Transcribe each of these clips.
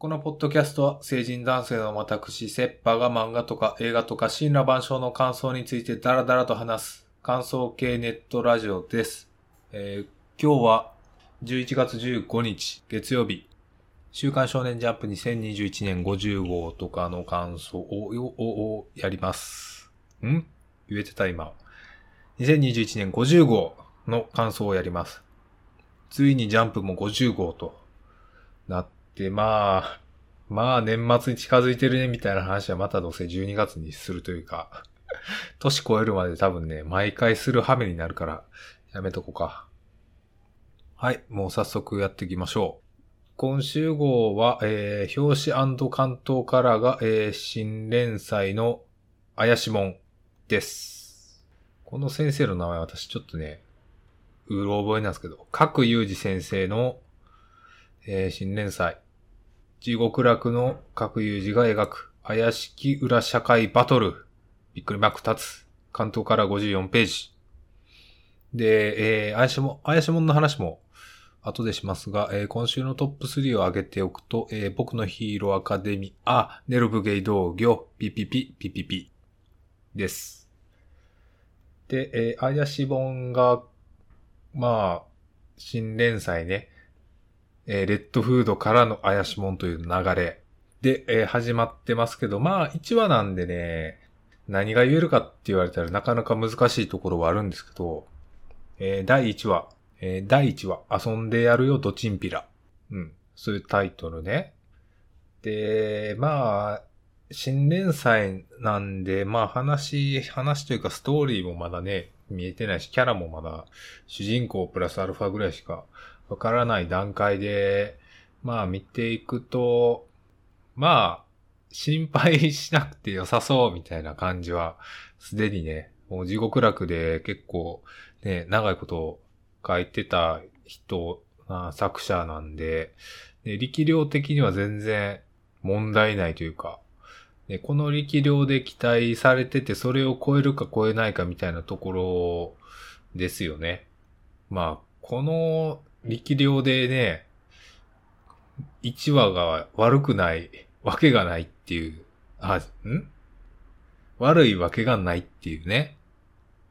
このポッドキャストは成人男性の私、セッパーが漫画とか映画とか神羅万象の感想についてダラダラと話す感想系ネットラジオです。えー今日は11月15日月曜日、週刊少年ジャンプ2021年50号とかの感想をををやります。ん？言えてた今。2021年50号の感想をやります。ついにジャンプも50号となって、まあ、まあ年末に近づいてるねみたいな話はまたどうせ12月にするというか、年超えるまで多分ね、毎回する羽目になるから、やめとこうか。はい、もう早速やっていきましょう。今週号は、えー、表紙関東カラーが、えー、新連載の怪しもんです。この先生の名前私ちょっとね、うろ覚えなんですけど、角雄二先生の、えー新連載、地獄楽の角雄二が描く怪しき裏社会バトル、びっくりマーク立つ、関東から54ページ。で、えー、怪しも、怪しもんの話も後でしますが、えー今週のトップ3を挙げておくと、えー僕のヒーローアカデミー、あ、ネルブゲイ同業、ピピピ、ピピピ、です。で、えー、怪し本が、まあ、新連載ね、えーレッドフードからの怪しもんという流れで、えー始まってますけど、まあ、1話なんでね、何が言えるかって言われたらなかなか難しいところはあるんですけど、えー第1話、えー第1話、遊んでやるよ、ドチンピラ。うん。そういうタイトルね。で、まあ、新連載なんで、まあ話、話というかストーリーもまだね、見えてないし、キャラもまだ主人公プラスアルファぐらいしかわからない段階で、まあ見ていくと、まあ、心配しなくて良さそうみたいな感じは、すでにね、もう地獄楽で結構ね、長いこと書いてた人、あ作者なんで、で力量的には全然問題ないというか、ね、この力量で期待されてて、それを超えるか超えないかみたいなところですよね。まあ、この力量でね、1話が悪くないわけがないっていう、あ、ん？悪いわけがないっていうね。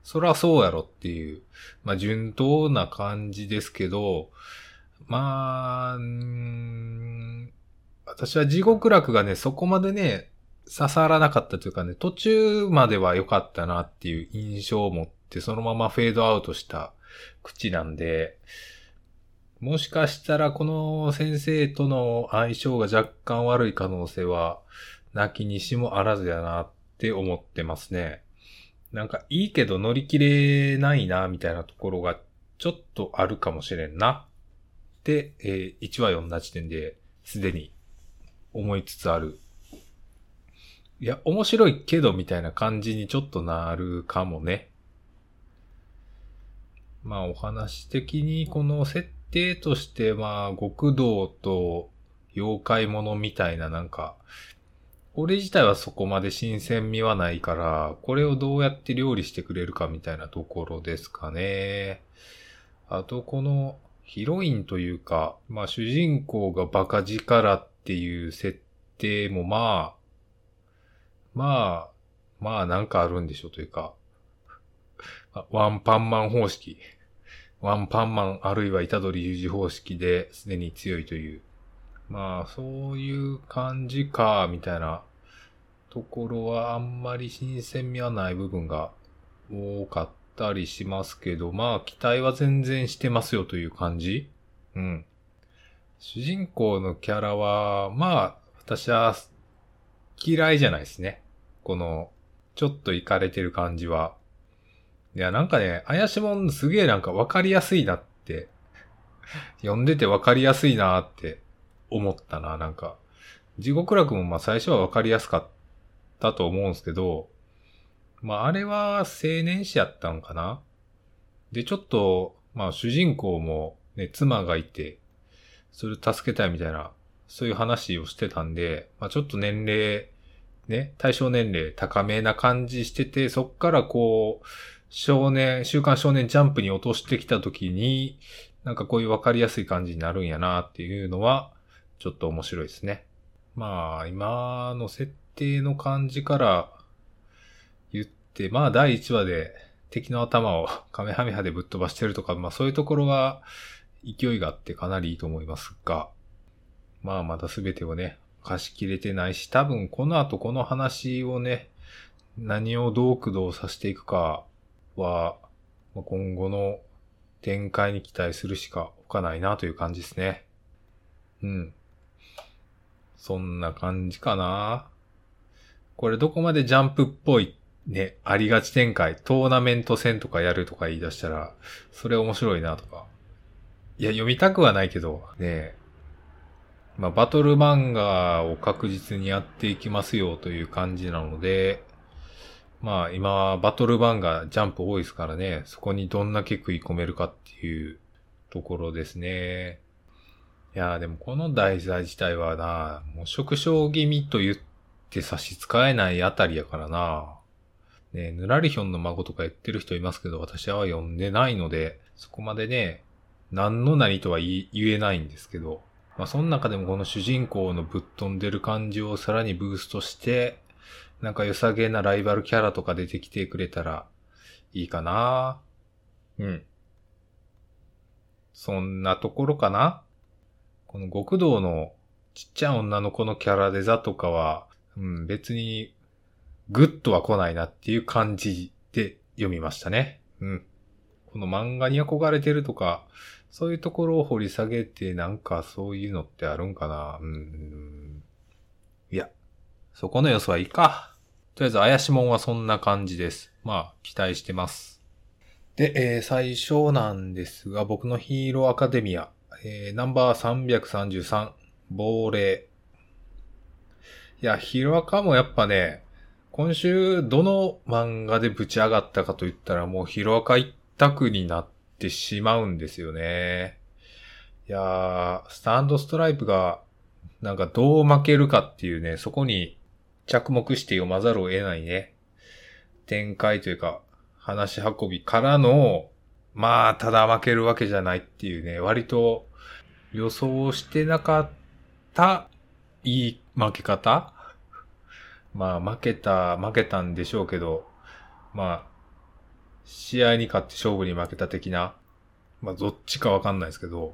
そらそうやろっていう、まあ順当な感じですけど、まあ、私は地獄楽がね、そこまでね、刺さらなかったというかね、途中までは良かったなっていう印象を持って、そのままフェードアウトした口なんで、もしかしたらこの先生との相性が若干悪い可能性は、なきにしもあらずやなって思ってますね。なんかいいけど乗り切れないな、みたいなところがちょっとあるかもしれんな。って、えー1話読んだ時点ですでに思いつつある。いや、面白いけどみたいな感じにちょっとなるかもね。まあお話的にこの設定としてまあ極道と妖怪ものみたいななんか、これ自体はそこまで新鮮味はないから、これをどうやって料理してくれるかみたいなところですかね。あとこのヒロインというか、まあ主人公がバカ力っていう設定もまあ、まあ、まあなんかあるんでしょうというか、ワンパンマン方式。ワンパンマンあるいは虎取裕二方式ですでに強いという。まあそういう感じか、みたいなところはあんまり新鮮味はない部分が多かったりしますけど、まあ期待は全然してますよという感じうん。主人公のキャラは、まあ私は嫌いじゃないですね。この、ちょっとイかれてる感じは。いや、なんかね、怪しもんすげえなんかわかりやすいなって、読んでてわかりやすいなって思ったな、なんか。地獄楽もまあ最初はわかりやすかったと思うんですけど、まああれは青年誌やったんかなで、ちょっと、まあ主人公もね、妻がいて、それを助けたいみたいな、そういう話をしてたんで、まあちょっと年齢、ね、対象年齢高めな感じしてて、そっからこう、少年、週刊少年ジャンプに落としてきた時に、なんかこういうわかりやすい感じになるんやなっていうのは、ちょっと面白いですね。まあ、今の設定の感じから言って、まあ、第1話で敵の頭を カメハメハでぶっ飛ばしてるとか、まあそういうところは勢いがあってかなりいいと思いますが、まあまだ全てをね、貸し切れてないし、多分この後この話をね、何をどう駆動させていくかは、今後の展開に期待するしか置かないなという感じですね。うん。そんな感じかな。これどこまでジャンプっぽいね、ありがち展開、トーナメント戦とかやるとか言い出したら、それ面白いなとか。いや、読みたくはないけど、ね、まあ、バトル漫画を確実にやっていきますよという感じなので、まあ今、バトル漫画、ジャンプ多いですからね、そこにどんだけ食い込めるかっていうところですね。いやでもこの題材自体はな、もう縮小気味と言って差し支えないあたりやからな。ね、ぬらりひょんの孫とか言ってる人いますけど、私は読んでないので、そこまでね、何の何とは言えないんですけど、まあその中でもこの主人公のぶっ飛んでる感じをさらにブーストして、なんか良さげなライバルキャラとか出てきてくれたらいいかな。うん。そんなところかな。この極道のちっちゃい女の子のキャラデザとかは、うん、別にグッとは来ないなっていう感じで読みましたね。うん。この漫画に憧れてるとか、そういうところを掘り下げてなんかそういうのってあるんかな。うん。いや、そこの様子はいいか。とりあえず怪しもんはそんな感じです。まあ、期待してます。で、えー、最初なんですが、僕のヒーローアカデミア、えー、ナンバー333、亡霊。いや、ヒーローアカもやっぱね、今週どの漫画でぶち上がったかと言ったらもうヒロアカ一択になってしまうんですよね。いやー、スタンドストライプがなんかどう負けるかっていうね、そこに着目して読まざるを得ないね、展開というか話し運びからの、まあ、ただ負けるわけじゃないっていうね、割と予想してなかったいい負け方？まあ負けた、負けたんでしょうけど、まあ、試合に勝って勝負に負けた的な、まあどっちかわかんないですけど、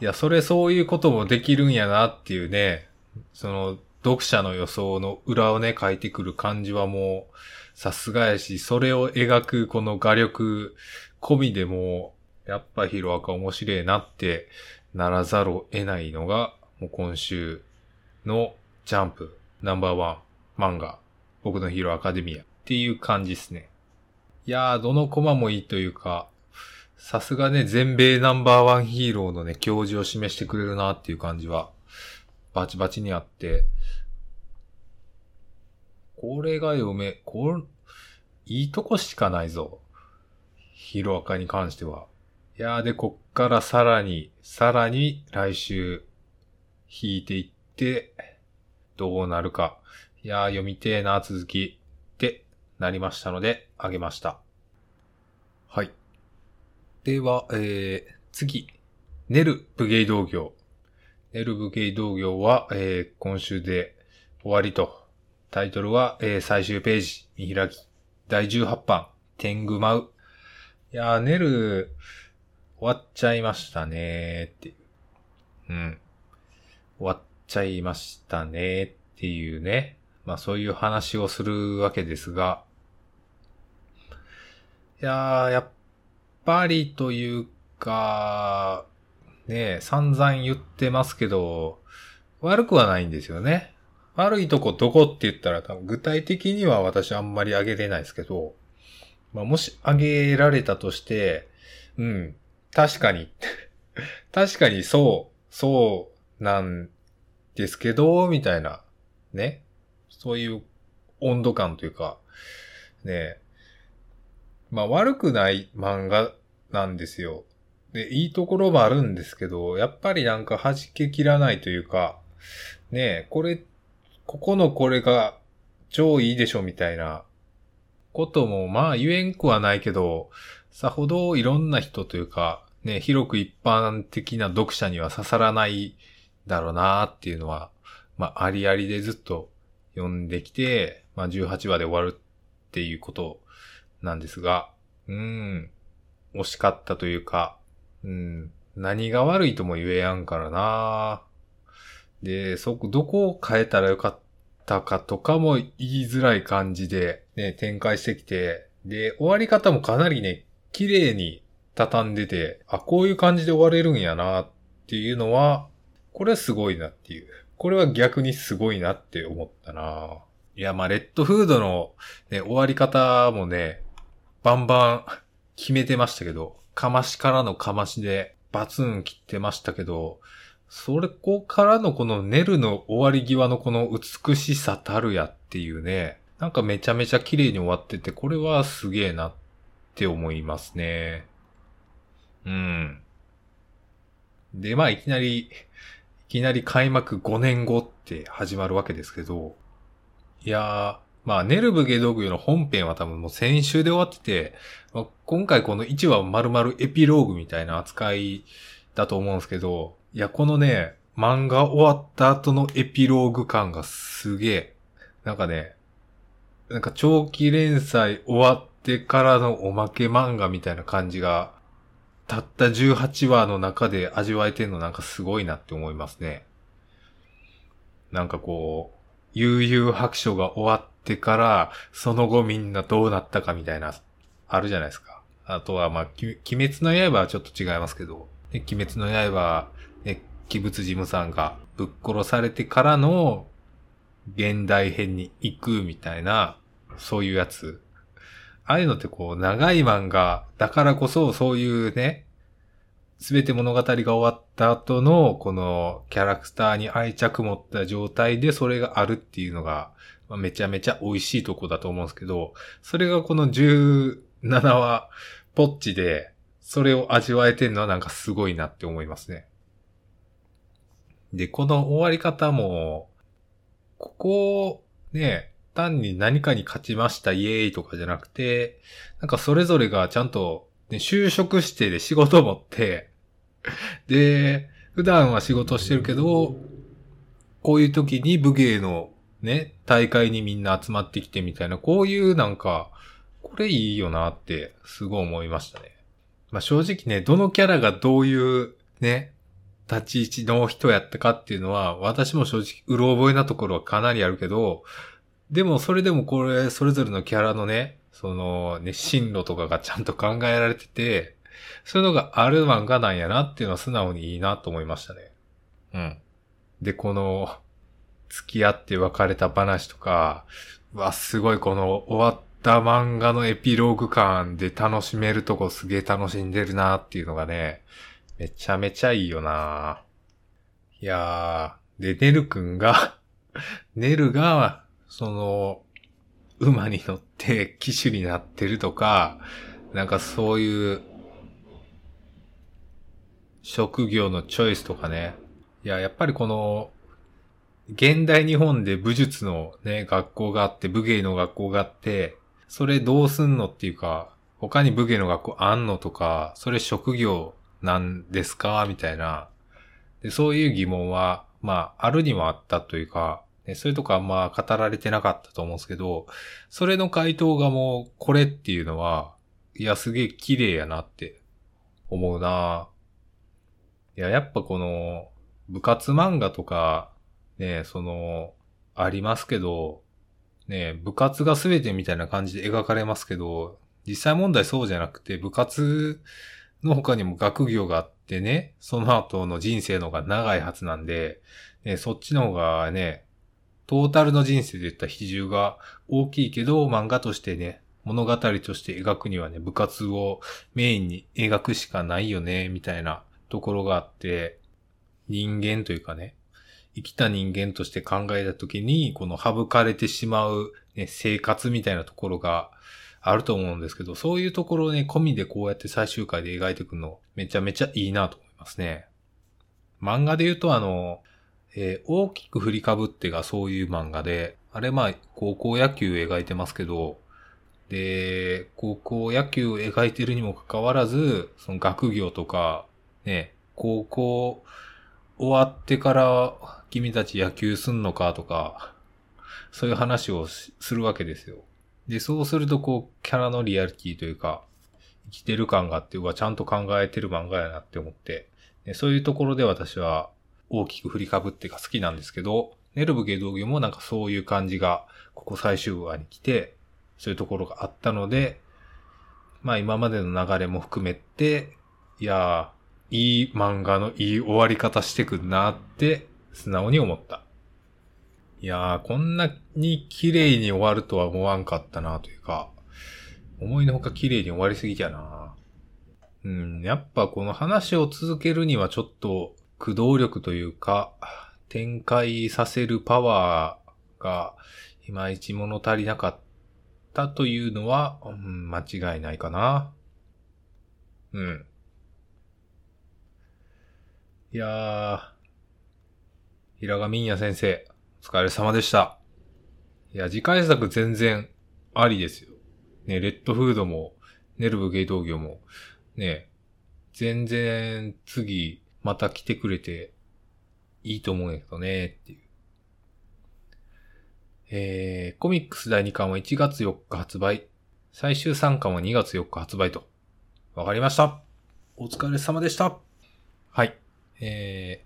いや、それそういうこともできるんやなっていうね、その、読者の予想の裏をね、書いてくる感じはもう、さすがやし、それを描くこの画力込みでも、やっぱヒロアカ面白いなってならざるを得ないのが、もう今週のジャンプナンバーワン漫画、僕のヒーローアカデミアっていう感じですね。いやー、どのコマもいいというか、さすがね、全米ナンバーワンヒーローのね、教授を示してくれるなっていう感じは、バチバチにあって、これが読め、これ、いいとこしかないぞ。ヒロアカに関しては。いやーで、こっからさらに、さらに来週、引いていって、どうなるか。いやー読みてえな続きってなりましたので、あげました。はい。では、えー、次。ネル武芸道業。ネル武芸道業は、えー、今週で終わりと。タイトルは、えー、最終ページ、見開き。第18版、天狗舞う。いやー、ネル、終わっちゃいましたねーっていう。うん。終わっちゃいましたねーっていうね。まあそういう話をするわけですが、いやー、やっぱりというか、ね散々言ってますけど、悪くはないんですよね。悪いとこどこって言ったら多分具体的には私あんまり上げれないですけど、まあもし上げられたとして、うん、確かに 確かにそう、そうなんですけど、みたいな、ね。そういう温度感というか、ね、まあ悪くない漫画なんですよ。で、いいところもあるんですけど、やっぱりなんか弾けきらないというか、ねこれ、ここのこれが超いいでしょみたいなこともまあ言えんくはないけど、さほどいろんな人というか、ね、広く一般的な読者には刺さらないだろうなっていうのはまあ、ありありでずっと読んできて、まあ、18話で終わるっていうことなんですが、うーん、惜しかったというか、うん、何が悪いとも言えやんからな。で、そこ、どこを変えたらよかったかとかも言いづらい感じで、ね、展開してきて、で、終わり方もかなりね、綺麗に畳んでて、あ、こういう感じで終われるんやなっていうのは、これはすごいなっていう。これは逆にすごいなって思ったな。いや、まあ、レッドフードの、ね、終わり方もね、バンバン決めてましたけど、かましからのかましでバツン切ってましたけど、それこからのこのネルの終わり際のこの美しさたるやっていうね、なんかめちゃめちゃ綺麗に終わってて、これはすげえなって思いますね。うん。で、まあいきなり、いきなり開幕5年後って始まるわけですけど、いやー、まあ、ネルブゲドグヨの本編は多分もう先週で終わってて、まあ、今回この1話丸々エピローグみたいな扱いだと思うんですけど、いや、このね、漫画終わった後のエピローグ感がすげえ。なんかね、なんか長期連載終わってからのおまけ漫画みたいな感じが、たった18話の中で味わえてんのなんかすごいなって思いますね。なんかこう、悠々白書が終わってから、その後みんなどうなったかみたいな、あるじゃないですか。あとは、まあ、鬼滅の刃はちょっと違いますけど、鬼滅の刃、ね、鬼物事務さんがぶっ殺されてからの現代編に行くみたいな、そういうやつ。ああいうのってこう、長い漫画だからこそ、そういうね、すべて物語が終わった後の、このキャラクターに愛着持った状態でそれがあるっていうのが、めちゃめちゃ美味しいとこだと思うんですけど、それがこの17話、ポッチで、それを味わえてるのはなんかすごいなって思いますね。で、この終わり方も、ここを、ね、単に何かに勝ちましたイエーイとかじゃなくて、なんかそれぞれがちゃんとね、就職してで仕事を持って、で、普段は仕事してるけど、こういう時に武芸のね、大会にみんな集まってきてみたいな、こういうなんか、これいいよなってすごい思いましたね。まあ正直ね、どのキャラがどういうね、立ち位置の人やったかっていうのは、私も正直、うろ覚えなところはかなりあるけど、でもそれでもこれ、それぞれのキャラのね、そのね、進路とかがちゃんと考えられてて、そういうのがある漫画なんやなっていうのは素直にいいなと思いましたね。うん。で、この、付き合って別れた話とか、わ、すごいこの終わった漫画のエピローグ感で楽しめるとこすげえ楽しんでるなっていうのがね、めちゃめちゃいいよないやー、で、ネルくんが ネルが、その、馬に乗って騎手になってるとか、なんかそういう職業のチョイスとかね。いや、やっぱりこの、現代日本で武術のね、学校があって、武芸の学校があって、それどうすんのっていうか、他に武芸の学校あんのとか、それ職業なんですか？みたいな。でそういう疑問は、まあ、あるにもあったというか、ね、そういうとこあんま語られてなかったと思うんですけど、それの回答がもうこれっていうのは、いや、すげえ綺麗やなって思うな。いや、やっぱこの、部活漫画とか、ね、その、ありますけど、ね、部活が全てみたいな感じで描かれますけど、実際問題そうじゃなくて、部活の他にも学業があってね、その後の人生の方が長いはずなんで、ね、そっちの方がね、トータルの人生で言った比重が大きいけど、漫画としてね、物語として描くにはね、部活をメインに描くしかないよね、みたいなところがあって、人間というかね、生きた人間として考えたときに、この省かれてしまう、ね、生活みたいなところがあると思うんですけど、そういうところをね、込みでこうやって最終回で描いていくの、めちゃめちゃいいなと思いますね。漫画で言うとあの、えー、大きく振りかぶってがそういう漫画で、あれまあ、高校野球を描いてますけど、で、高校野球を描いてるにもかかわらず、その学業とか、ね、高校終わってから君たち野球すんのかとか、そういう話をするわけですよ。で、そうするとこう、キャラのリアリティというか、生きてる感があって、うわ、ちゃんと考えてる漫画やなって思って、でそういうところで私は大きく振りかぶってが好きなんですけど、ネルブゲ道魚もなんかそういう感じが、ここ最終話に来て、そういうところがあったので、まあ今までの流れも含めて、いやー、いい漫画のいい終わり方してくんなって素直に思った。いやー、こんなに綺麗に終わるとは思わんかったなというか、思いのほか綺麗に終わりすぎじゃな。うん、やっぱこの話を続けるにはちょっと駆動力というか、展開させるパワーがいまいち物足りなかったというのは、うん、間違いないかな。うん。いやー、平賀民也先生、お疲れ様でした。いや、次回作全然ありですよ。ね、レッドフードも、ネルブゲイト業も、ね、全然次また来てくれていいと思うんやけどね、っていう。えー、コミックス第2巻は1月4日発売。最終3巻は2月4日発売と。わかりました。お疲れ様でした。はい。え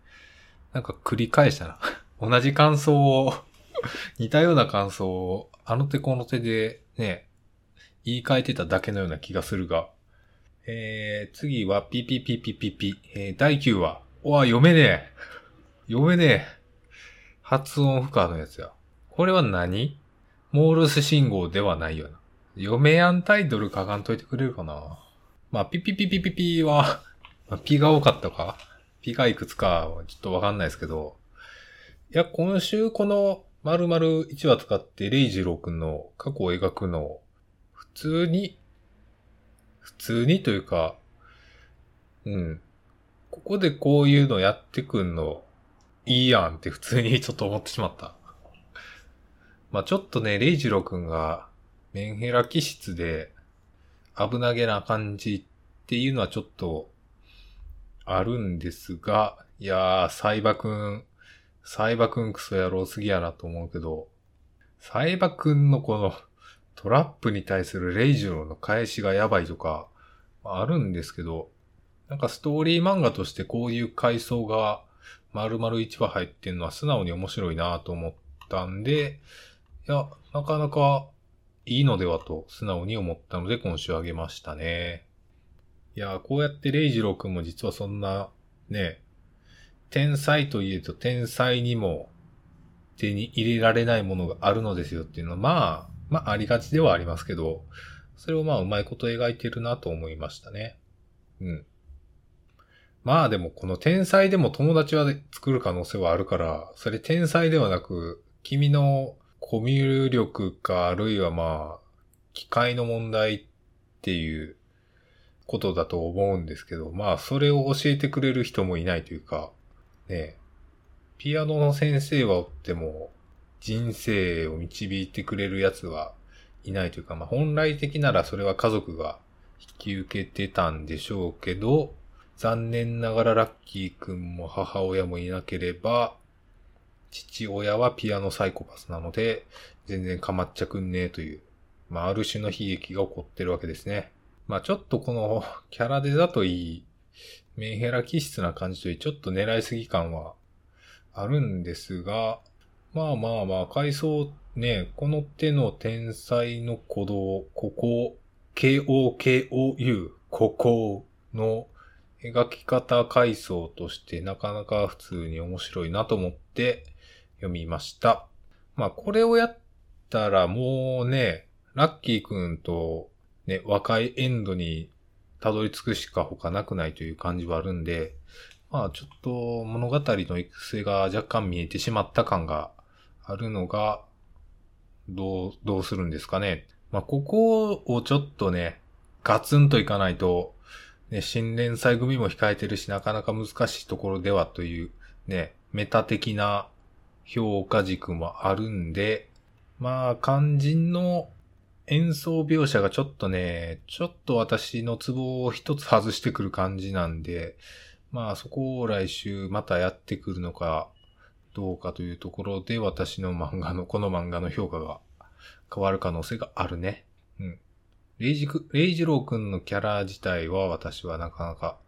ー、なんか繰り返したな。同じ感想を 似たような感想を、あの手この手でね、言い換えてただけのような気がするが。えー、次はピピピピピピ。えー、第9話。おわ、読めねえ。読めねえ。発音不可のやつや。これは何？モールス信号ではないよな。読めやんタイトル書かんといてくれるかな。まあ、ピピピピピピは、まあ、ピが多かったかピがいくつかはちょっとわかんないですけど。いや、今週この丸々1話使ってレイジロー君の過去を描くの、普通に、普通にというか、うん。ここでこういうのやってくんの、いいやんって普通にちょっと思ってしまった。まあちょっとね、レイジロー君がメンヘラ気質で危なげな感じっていうのはちょっとあるんですが、いやー、サイバくん、サイバくんクソ野郎すぎやなと思うけど、サイバくんのこのトラップに対するレイジローの返しがやばいとか、あるんですけど、なんかストーリー漫画としてこういう回想が丸々1話入ってんのは素直に面白いなと思ったんで、いや、なかなかいいのではと素直に思ったので今週あげましたね。いや、こうやってレイジロー君も実はそんな、ね、天才といえど天才にも手に入れられないものがあるのですよっていうのは、まあ、まあありがちではありますけど、それをまあうまいこと描いてるなと思いましたね。うん。まあでもこの天才でも友達は作る可能性はあるから、それ天才ではなく、君のコミュ力か、あるいはまあ、機械の問題っていうことだと思うんですけど、まあそれを教えてくれる人もいないというか、ねピアノの先生はおっても、人生を導いてくれるやつはいないというか、まあ本来的ならそれは家族が引き受けてたんでしょうけど、残念ながらラッキーくんも母親もいなければ、父親はピアノサイコパスなので、全然かまっちゃくんねえという、まあ、ある種の悲劇が起こってるわけですね。まあ、ちょっとこの キャラデザといい、メンヘラ気質な感じといい、ちょっと狙いすぎ感はあるんですが、まあまあまあ、回想ね、この手の天才の鼓動、ここ、KOKOU、ここの描き方階層としてなかなか普通に面白いなと思って読みました。まあこれをやったらもうね、ラッキーくんとね、若いエンドにたどり着くしか他なくないという感じはあるんで、まあちょっと物語の育成が若干見えてしまった感があるのが、どう、どうするんですかね。まあここをちょっとね、ガツンといかないと、ね、新連載組も控えてるし、なかなか難しいところではという、ね、メタ的な評価軸もあるんで、まあ、肝心の演奏描写がちょっとね、ちょっと私のツボを一つ外してくる感じなんで、まあそこを来週またやってくるのか、どうかというところで私の漫画の、この漫画の評価が変わる可能性があるね。うん。レイジク、レイジロー君のキャラ自体は私はなかなか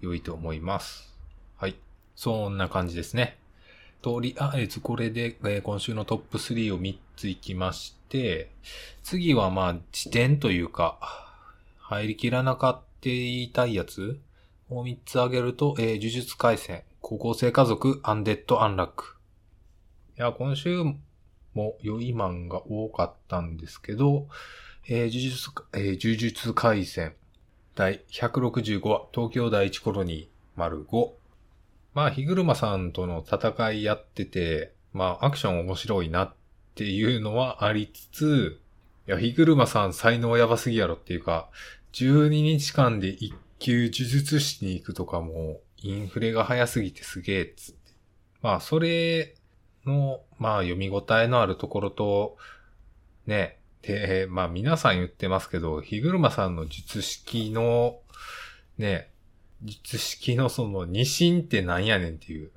良いと思います。はい。そんな感じですね。とりあえずこれで、えー、今週のトップ3を3ついきまして、次はまあ、辞典というか、入りきらなかったいたいやつを3つ挙げると、えー、呪術回戦、高校生家族、アンデッド・アンラック。いや、今週も良い漫画多かったんですけど、えー、呪術、えー、呪術回戦、第165話、東京第一コロニー、丸5。まあ、日車さんとの戦いやってて、まあ、アクション面白いなっていうのはありつつ、いや、日車さん才能やばすぎやろっていうか、12日間で一級呪術師に行くとかも、インフレが早すぎてすげえっつって。まあ、それの、まあ、読み応えのあるところと、ね、で、まあ、皆さん言ってますけど、日車さんの術式の、ね、術式のその二進ってなんやねんっていう。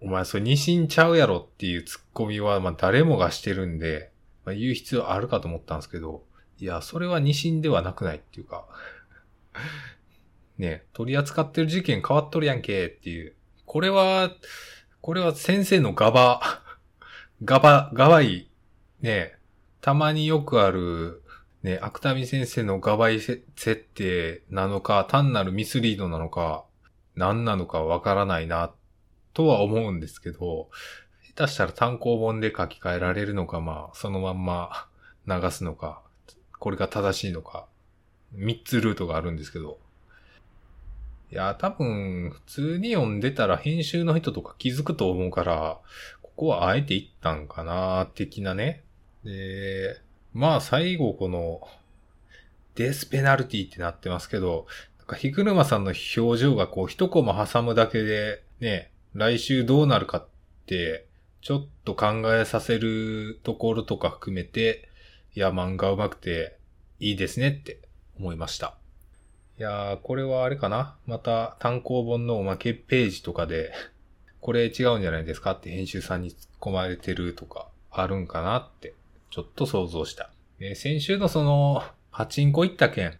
お前それ二進ちゃうやろっていうツッコミはまあ誰もがしてるんで、まあ、言う必要あるかと思ったんですけど、いや、それは二進ではなくないっていうか ね、取り扱ってる事件変わっとるやんけっていう。これは、これは先生のガバ、ガバ、ガバい、ね、たまによくある、ね、芥見先生のガバイ設定なのか、単なるミスリードなのか、何なのかわからないな、とは思うんですけど、下手したら単行本で書き換えられるのか、まあ、そのまんま 流すのか、これが正しいのか、三つルートがあるんですけど。いや、多分、普通に読んでたら編集の人とか気づくと思うから、ここはあえて言ったんかな、的なね。で、まあ最後この、デスペナルティってなってますけど、なんかヒグルマさんの表情がこう一コマ挟むだけで、ね、来週どうなるかって、ちょっと考えさせるところとか含めて、いや、漫画上手くていいですねって思いました。いやー、これはあれかな？また単行本のおまけページとかで、これ違うんじゃないですか？って編集さんに突っ込まれてるとかあるんかなって。ちょっと想像した。えー、先週のその、パチンコ行った件。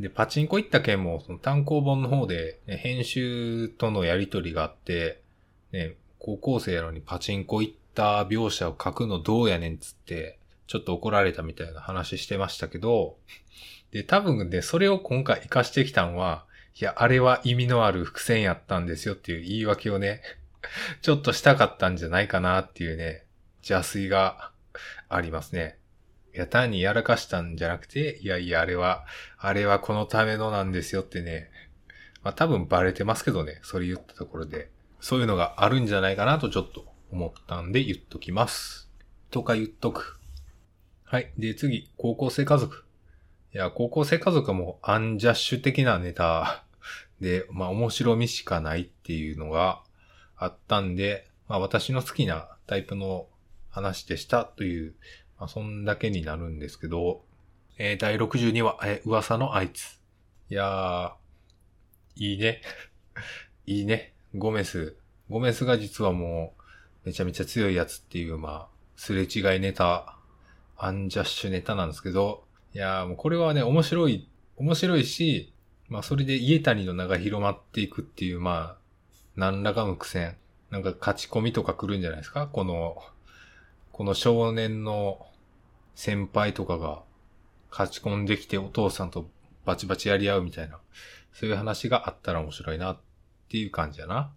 で、パチンコ行った件も、その単行本の方で、ね、編集とのやりとりがあって、ね、高校生やのにパチンコ行った描写を書くのどうやねんつって、ちょっと怒られたみたいな話してましたけど、で、多分ね、それを今回活かしてきたんは、いや、あれは意味のある伏線やったんですよっていう言い訳をね、ちょっとしたかったんじゃないかなっていうね、邪推がありますね。いや、単にやらかしたんじゃなくて、いやいや、あれは、あれはこのためのなんですよってね。まあ多分バレてますけどね、それ言ったところで。そういうのがあるんじゃないかなとちょっと思ったんで言っときます。とか言っとく。はい。で、次、高校生家族。いや、高校生家族はもうアンジャッシュ的なネタで、まあ面白みしかないっていうのがあったんで、まあ私の好きなタイプの話でしたという、まあ、そんだけになるんですけど、えー、第62話、えー、噂のあいつ。いやー、いいね。いいね。ゴメス。ゴメスが実はもう、めちゃめちゃ強いやつっていう、まあ、すれ違いネタ、アンジャッシュネタなんですけど、いやーもうこれはね、面白い、面白いし、まあそれで家谷の名が広まっていくっていう、まあ、何らかの苦戦。なんか勝ち込みとか来るんじゃないですか？この、この少年の先輩とかが勝ち込んできてお父さんとバチバチやり合うみたいな、そういう話があったら面白いなっていう感じやな。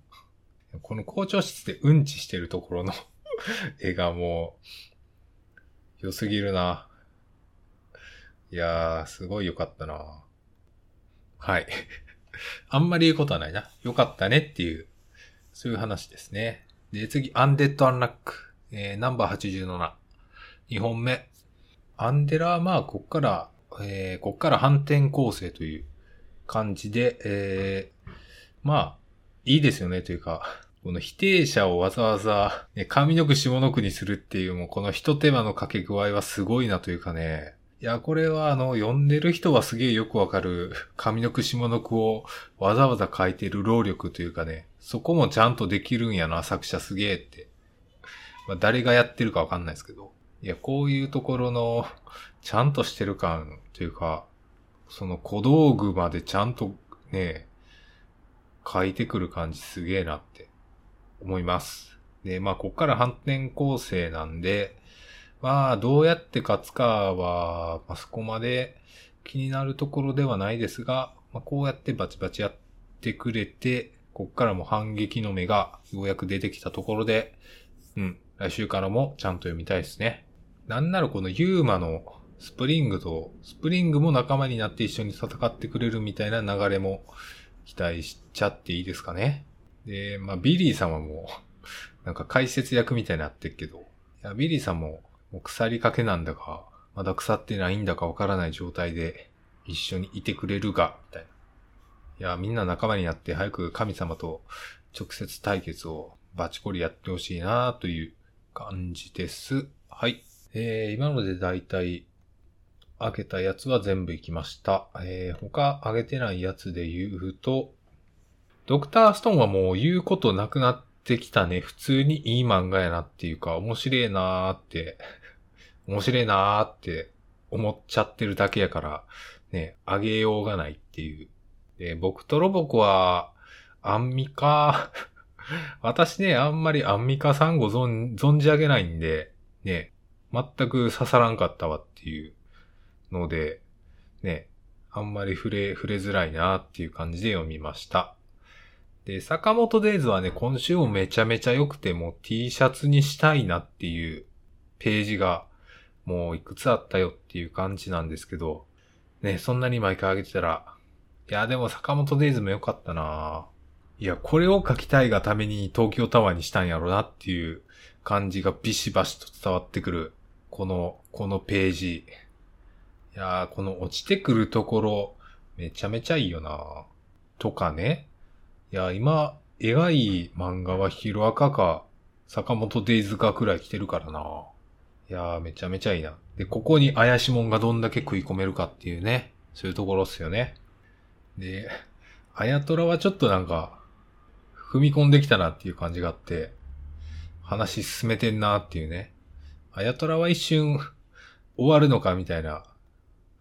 この校長室でうんちしてるところの 絵がもう、良すぎるな。いやー、すごい良かったな。はい。あんまり言うことはないな。良かったねっていう、そういう話ですね。で、次、アンデッド・アンラック。えー、ナンバー87。2本目。アンデラーまあ、こっから、えー、こっから反転構成という感じで、えー、まあ、いいですよね、というか、この否定者をわざわざ、ね、上の句下の句にするっていう、もうこの一手間の掛け具合はすごいなというかね、いや、これはあの、読んでる人はすげえよくわかる、上の句下の句をわざわざ書いてる労力というかね、そこもちゃんとできるんやな、作者すげえって。まあ、誰がやってるかわかんないですけど。いや、こういうところの、ちゃんとしてる感というか、その小道具までちゃんとね、書いてくる感じすげえなって思います。で、まあ、こっから反転構成なんで、まあ、どうやって勝つかは、まあ、そこまで気になるところではないですが、まあ、こうやってバチバチやってくれて、こっからも反撃の目がようやく出てきたところで、うん、来週からもちゃんと読みたいですね。なんならこのユーマのスプリングと、スプリングも仲間になって一緒に戦ってくれるみたいな流れも期待しちゃっていいですかね。で、まあ、ビリーさんはも、なんか解説役みたいになってるけど、いや、ビリーさんも、もう腐りかけなんだか、まだ腐ってないんだかわからない状態で一緒にいてくれるが、みたいな。いや、みんな仲間になって早く神様と直接対決をバチコリやってほしいなという感じです。はい。えー、今のでだいたい開けたやつは全部行きました。えー、他開げてないやつで言うと、ドクターストーンはもう言うことなくなってきたね。普通にいい漫画やなっていうか、面白いなーって、面白いなーって思っちゃってるだけやから、ね、あげようがないっていう。で、僕とロボコは、アンミカ、私ね、あんまりアンミカさんご存存じ上げないんで、ね、全く刺さらんかったわっていうので、ね、あんまり触れ、触れづらいなっていう感じで読みました。で、坂本デイズはね、今週もめちゃめちゃ良くて、もう T シャツにしたいなっていうページがもういくつあったよっていう感じなんですけど、ね、そんなに毎回あげてたら、いや、でも坂本デイズも良かったないや、これを書きたいがために東京タワーにしたんやろなっていう感じがビシバシと伝わってくる、この、このページ。いやー、この落ちてくるところ、めちゃめちゃいいよなとかね。いや、今、描い漫画はヒロアカか、坂本デイズかくらい来てるからな。いやー、めちゃめちゃいいな。で、ここに怪しもんがどんだけ食い込めるかっていうね。そういうところっすよね。で、あやとらはちょっとなんか、踏み込んできたなっていう感じがあって、話進めてんなっていうね。あやとらは一瞬終わるのかみたいな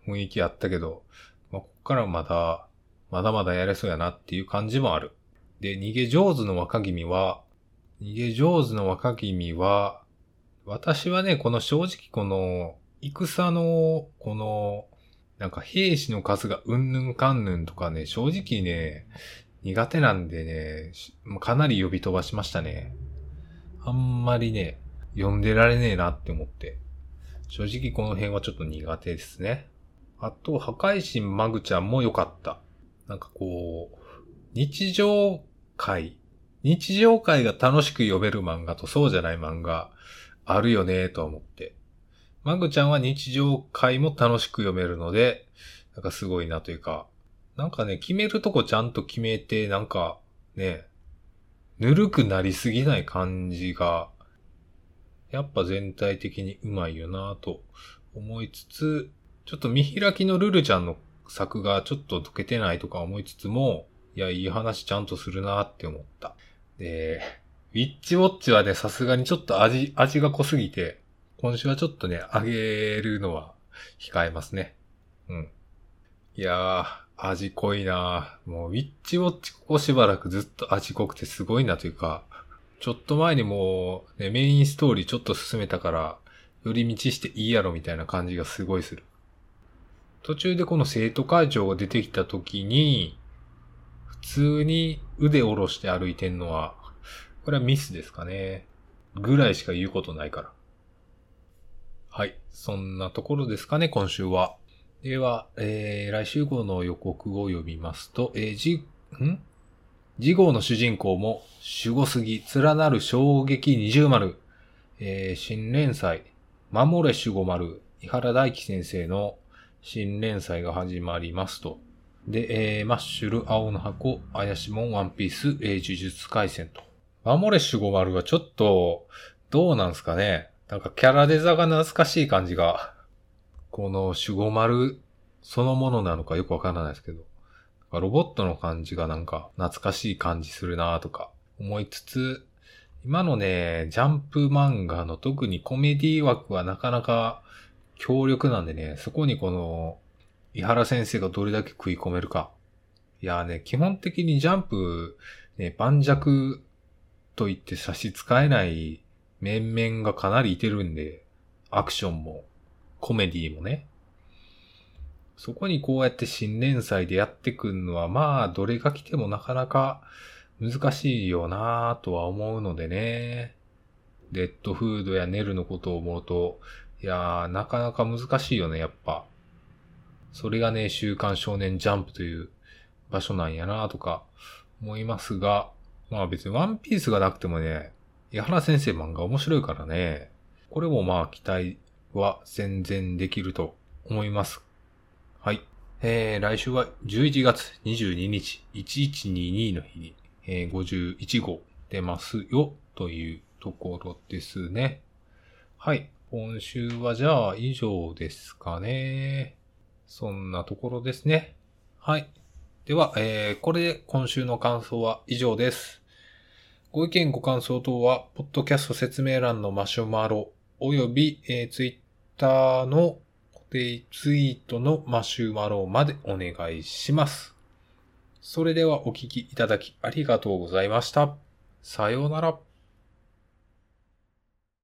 雰囲気あったけど、まあ、こっからまだ、まだまだやれそうやなっていう感じもある。で、逃げ上手の若君は、逃げ上手の若君は、私はね、この正直この、戦の、この、なんか兵士の数がうんぬんかんぬんとかね、正直ね、苦手なんでね、かなり呼び飛ばしましたね。あんまりね、読んでられねえなって思って。正直この辺はちょっと苦手ですね。あと、破壊神マグちゃんも良かった。なんかこう、日常会、日常会が楽しく読める漫画とそうじゃない漫画あるよねと思って。マグちゃんは日常会も楽しく読めるので、なんかすごいなというか、なんかね、決めるとこちゃんと決めて、なんかね、ぬるくなりすぎない感じが、やっぱ全体的にうまいよなぁと思いつつ、ちょっと見開きのルルちゃんの作がちょっと解けてないとか思いつつも、いや、いい話ちゃんとするなって思った。で、ウィッチウォッチはね、さすがにちょっと味、味が濃すぎて、今週はちょっとね、あげるのは控えますね。うん。いやー、味濃いなもう、ウィッチウォッチここしばらくずっと味濃くてすごいなというか、ちょっと前にもう、ね、メインストーリーちょっと進めたから、寄り道していいやろみたいな感じがすごいする。途中でこの生徒会長が出てきた時に、普通に腕下ろして歩いてんのは、これはミスですかね。ぐらいしか言うことないから。はい。そんなところですかね、今週は。では、えー、来週号の予告を読みますと、えー、じ、ん？次号の主人公も守護すぎ、連なる衝撃二重丸、えー、新連載、守れ守護丸、伊原大輝先生の新連載が始まりますと。で、えー、マッシュル、青の箱、怪しもん、ワンピース、えー、呪術回戦と。守れ守護丸はちょっと、どうなんすかね。なんかキャラデザが懐かしい感じが。この守護丸そのものなのかよくわからないですけど、ロボットの感じがなんか懐かしい感じするなとか思いつつ、今のね、ジャンプ漫画の特にコメディ枠はなかなか強力なんでね、そこにこの、井原先生がどれだけ食い込めるか。いやね、基本的にジャンプ、ね、盤石と言って差し支えない面々がかなりいてるんで、アクションも、コメディもね。そこにこうやって新連載でやってくんのは、まあ、どれが来てもなかなか難しいよなぁとは思うのでね。デッドフードやネルのことを思うと、いやー、なかなか難しいよね、やっぱ。それがね、週刊少年ジャンプという場所なんやなとか思いますが、まあ別にワンピースがなくてもね、矢原先生漫画面白いからね、これもまあ期待は全然できると思います。はい。えー、来週は11月22日、1122の日に、えー、51号出ますよというところですね。はい。今週はじゃあ以上ですかね。そんなところですね。はい。では、えー、これで今週の感想は以上です。ご意見ご感想等は、ポッドキャスト説明欄のマシュマロ、および、えー、ツイッターの固定ツイートのマシュマロまでお願いします。それではお聞きいただきありがとうございました。さようなら。